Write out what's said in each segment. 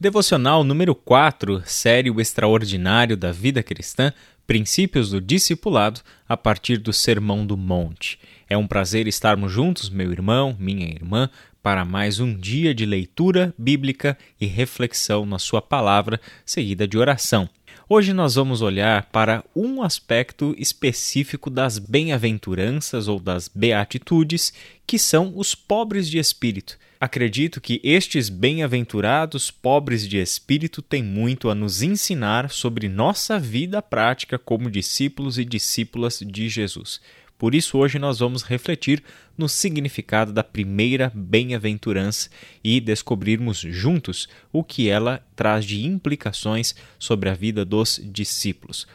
Devocional número 4, série O Extraordinário da Vida Cristã, Princípios do Discipulado, a partir do Sermão do Monte. É um prazer estarmos juntos, meu irmão, minha irmã, para mais um dia de leitura bíblica e reflexão na Sua palavra, seguida de oração. Hoje nós vamos olhar para um aspecto específico das bem-aventuranças ou das beatitudes, que são os pobres de espírito. Acredito que estes bem-aventurados pobres de espírito têm muito a nos ensinar sobre nossa vida prática como discípulos e discípulas de Jesus. Por isso, hoje nós vamos refletir no significado da primeira bem-aventurança e descobrirmos juntos o que ela traz de implicações sobre a vida dos discípulos.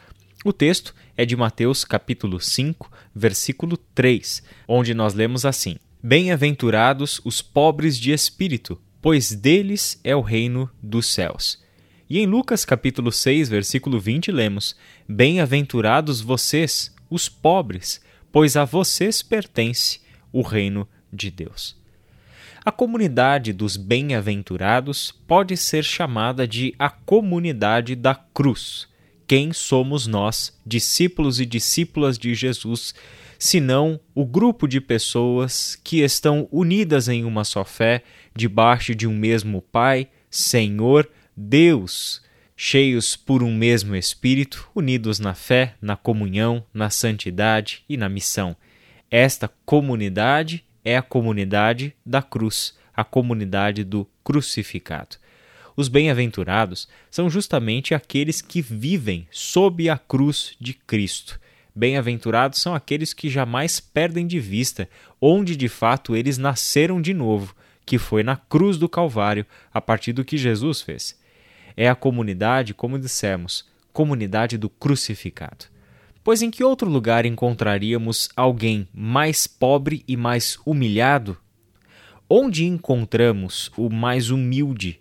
O texto é de Mateus capítulo 5, versículo 3, onde nós lemos assim: Bem-aventurados os pobres de espírito, pois deles é o reino dos céus. E em Lucas capítulo 6, versículo 20 lemos: Bem-aventurados vocês, os pobres, pois a vocês pertence o reino de Deus. A comunidade dos bem-aventurados pode ser chamada de a comunidade da cruz. Quem somos nós, discípulos e discípulas de Jesus, senão o grupo de pessoas que estão unidas em uma só fé, debaixo de um mesmo Pai, Senhor, Deus, cheios por um mesmo Espírito, unidos na fé, na comunhão, na santidade e na missão. Esta comunidade é a comunidade da cruz, a comunidade do crucificado. Os bem-aventurados são justamente aqueles que vivem sob a cruz de Cristo Bem-aventurados são aqueles que jamais perdem de vista onde de fato eles nasceram de novo, que foi na cruz do Calvário, a partir do que Jesus fez. É a comunidade, como dissemos, comunidade do crucificado. Pois em que outro lugar encontraríamos alguém mais pobre e mais humilhado? Onde encontramos o mais humilde?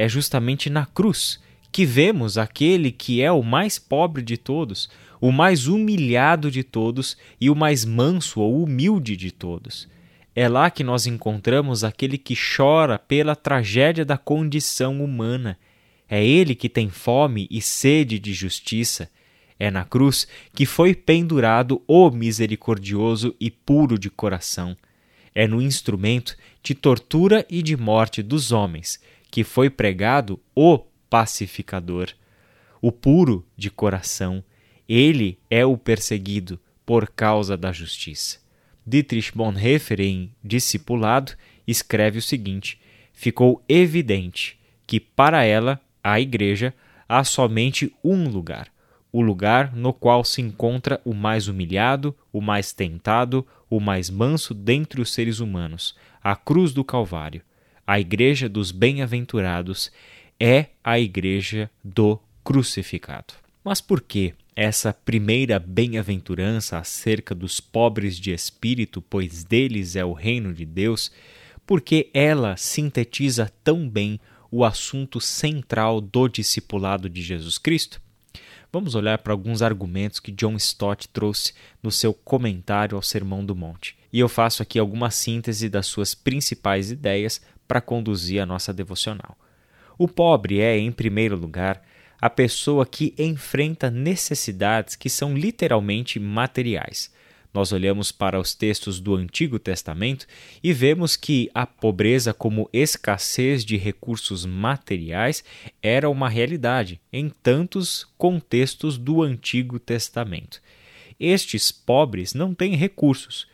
É justamente na cruz que vemos aquele que é o mais pobre de todos, o mais humilhado de todos e o mais manso ou humilde de todos. É lá que nós encontramos aquele que chora pela tragédia da condição humana. É ele que tem fome e sede de justiça. É na cruz que foi pendurado o misericordioso e puro de coração. É no instrumento de tortura e de morte dos homens que foi pregado o pacificador, o puro de coração, ele é o perseguido por causa da justiça. Dietrich Bonhoeffer, em Discipulado, escreve o seguinte: Ficou evidente que para ela, a Igreja, há somente um lugar, o lugar no qual se encontra o mais humilhado, o mais tentado, o mais manso dentre os seres humanos, a cruz do Calvário. A Igreja dos Bem-aventurados é a Igreja do Crucificado. Mas por que essa primeira bem-aventurança acerca dos pobres de espírito, pois deles é o reino de Deus, porque ela sintetiza tão bem o assunto central do discipulado de Jesus Cristo? Vamos olhar para alguns argumentos que John Stott trouxe no seu comentário ao Sermão do Monte. E eu faço aqui alguma síntese das suas principais ideias para conduzir a nossa devocional. O pobre é, em primeiro lugar, a pessoa que enfrenta necessidades que são literalmente materiais. Nós olhamos para os textos do Antigo Testamento e vemos que a pobreza, como escassez de recursos materiais, era uma realidade em tantos contextos do Antigo Testamento. Estes pobres não têm recursos,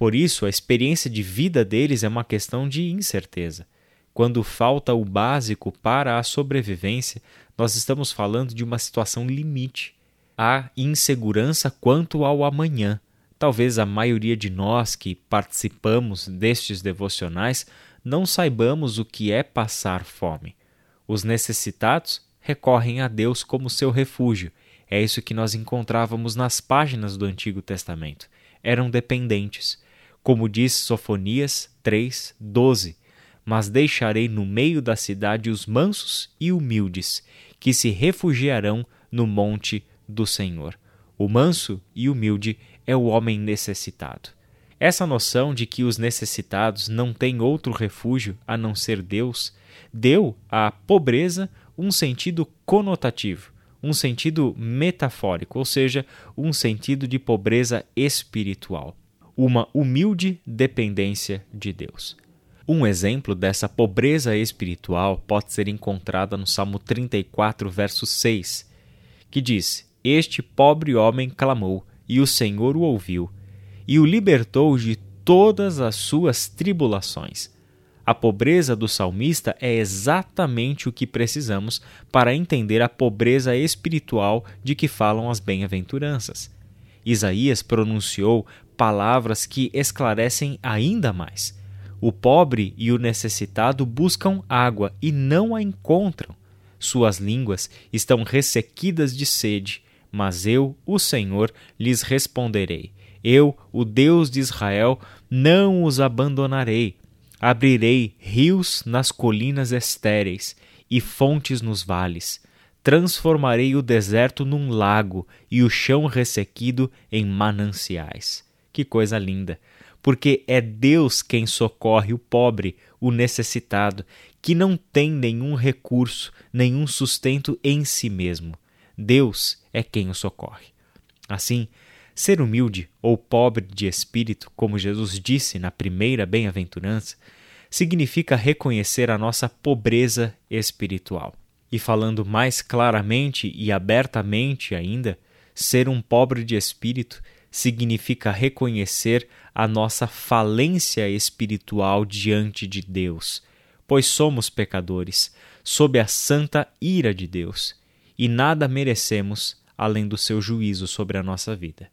por isso a experiência de vida deles é uma questão de incerteza. Quando falta o básico para a sobrevivência, nós estamos falando de uma situação limite. Há insegurança quanto ao amanhã. Talvez a maioria de nós que participamos destes devocionais não saibamos o que é passar fome. Os necessitados recorrem a Deus como seu refúgio. É isso que nós encontrávamos nas páginas do Antigo Testamento. Eram dependentes. Como diz Sofonias 3, 12: Mas deixarei no meio da cidade os mansos e humildes, que se refugiarão no monte do Senhor. O manso e humilde é o homem necessitado. Essa noção de que os necessitados não têm outro refúgio a não ser Deus deu à pobreza um sentido conotativo, um sentido metafórico, ou seja, um sentido de pobreza espiritual, uma humilde dependência de Deus. Um exemplo dessa pobreza espiritual pode ser encontrada no Salmo 34, verso 6, que diz: Este pobre homem clamou, e o Senhor o ouviu, e o libertou de todas as suas tribulações. A pobreza do salmista é exatamente o que precisamos para entender a pobreza espiritual de que falam as bem-aventuranças. Isaías pronunciou palavras que esclarecem ainda mais o pobre e o necessitado buscam água e não a encontram. Suas línguas estão ressequidas de sede, mas eu, o Senhor, lhes responderei. Eu, o Deus de Israel, não os abandonarei. Abrirei rios nas colinas estéreis e fontes nos vales. Transformarei o deserto num lago e o chão ressequido em mananciais. Que coisa linda! porque é Deus quem socorre o pobre, o necessitado, que não tem nenhum recurso, nenhum sustento em si mesmo. Deus é quem o socorre. Assim, ser humilde ou pobre de espírito, como Jesus disse na primeira bem-aventurança, significa reconhecer a nossa pobreza espiritual. E falando mais claramente e abertamente ainda, ser um pobre de espírito significa reconhecer a nossa falência espiritual diante de Deus, pois somos pecadores, sob a santa ira de Deus, e nada merecemos além do seu juízo sobre a nossa vida.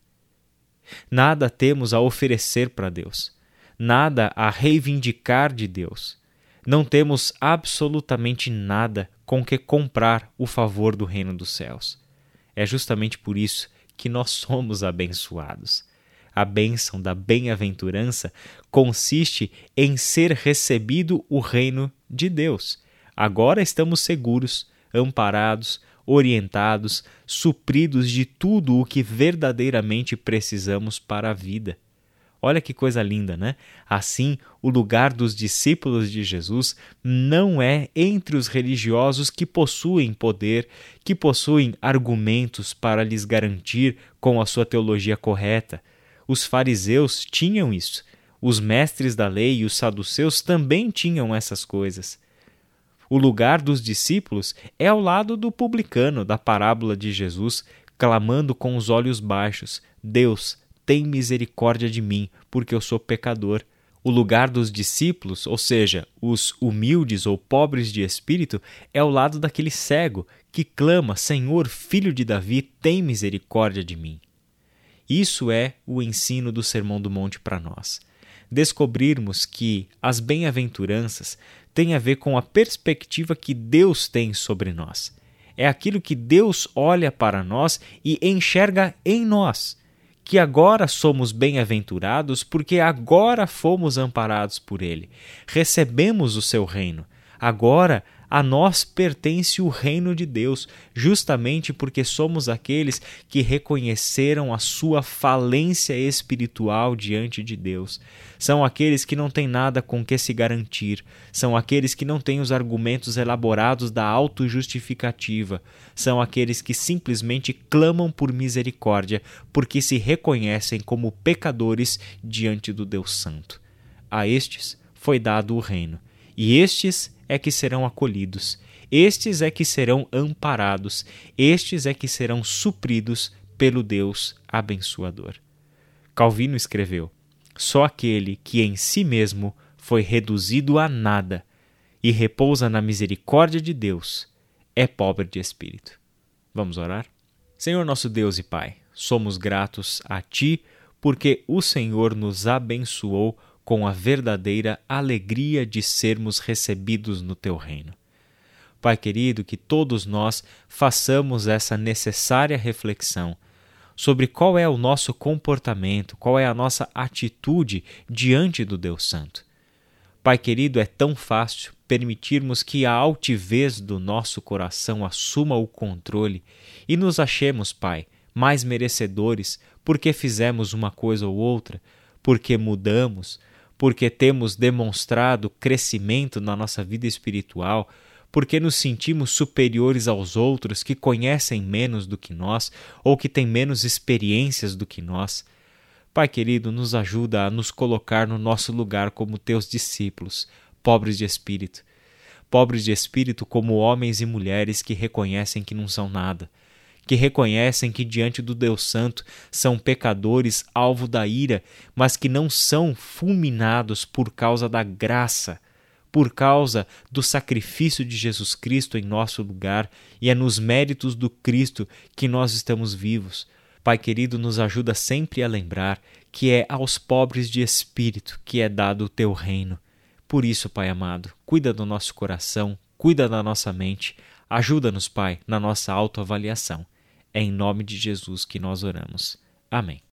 Nada temos a oferecer para Deus, nada a reivindicar de Deus. Não temos absolutamente nada com que comprar o favor do reino dos céus. É justamente por isso que nós somos abençoados. A bênção da bem-aventurança consiste em ser recebido o reino de Deus. Agora estamos seguros, amparados, orientados, supridos de tudo o que verdadeiramente precisamos para a vida. Olha que coisa linda, né? Assim, o lugar dos discípulos de Jesus não é entre os religiosos que possuem poder, que possuem argumentos para lhes garantir com a sua teologia correta. Os fariseus tinham isso. Os mestres da lei e os saduceus também tinham essas coisas. O lugar dos discípulos é ao lado do publicano da parábola de Jesus, clamando com os olhos baixos: Deus, tem misericórdia de mim, porque eu sou pecador. O lugar dos discípulos, ou seja, os humildes ou pobres de espírito, é ao lado daquele cego que clama: Senhor, filho de Davi, tem misericórdia de mim. Isso é o ensino do Sermão do Monte para nós. Descobrirmos que as bem-aventuranças têm a ver com a perspectiva que Deus tem sobre nós. É aquilo que Deus olha para nós e enxerga em nós que agora somos bem-aventurados porque agora fomos amparados por Ele. Recebemos o seu reino. Agora a nós pertence o reino de Deus, justamente porque somos aqueles que reconheceram a sua falência espiritual diante de Deus. São aqueles que não têm nada com que se garantir, são aqueles que não têm os argumentos elaborados da autojustificativa, são aqueles que simplesmente clamam por misericórdia, porque se reconhecem como pecadores diante do Deus Santo. A estes foi dado o reino, e estes é que serão acolhidos, estes é que serão amparados, estes é que serão supridos pelo Deus abençoador. Calvino escreveu: Só aquele que em si mesmo foi reduzido a nada e repousa na misericórdia de Deus é pobre de espírito. Vamos orar? Senhor nosso Deus e Pai, somos gratos a Ti porque o Senhor nos abençoou com a verdadeira alegria de sermos recebidos no teu reino. Pai querido, que todos nós façamos essa necessária reflexão sobre qual é o nosso comportamento, qual é a nossa atitude diante do Deus Santo. Pai querido, é tão fácil permitirmos que a altivez do nosso coração assuma o controle e nos achemos, Pai, mais merecedores porque fizemos uma coisa ou outra, porque mudamos, porque temos demonstrado crescimento na nossa vida espiritual, porque nos sentimos superiores aos outros que conhecem menos do que nós ou que têm menos experiências do que nós. Pai querido, nos ajuda a nos colocar no nosso lugar como teus discípulos, pobres de espírito. Pobres de espírito como homens e mulheres que reconhecem que não são nada que reconhecem que diante do Deus Santo são pecadores alvo da ira, mas que não são fulminados por causa da graça, por causa do sacrifício de Jesus Cristo em nosso lugar, e é nos méritos do Cristo que nós estamos vivos. Pai querido, nos ajuda sempre a lembrar que é aos pobres de espírito que é dado o teu reino. Por isso, Pai amado, cuida do nosso coração, cuida da nossa mente, ajuda-nos, Pai, na nossa autoavaliação. É em nome de Jesus que nós oramos. Amém.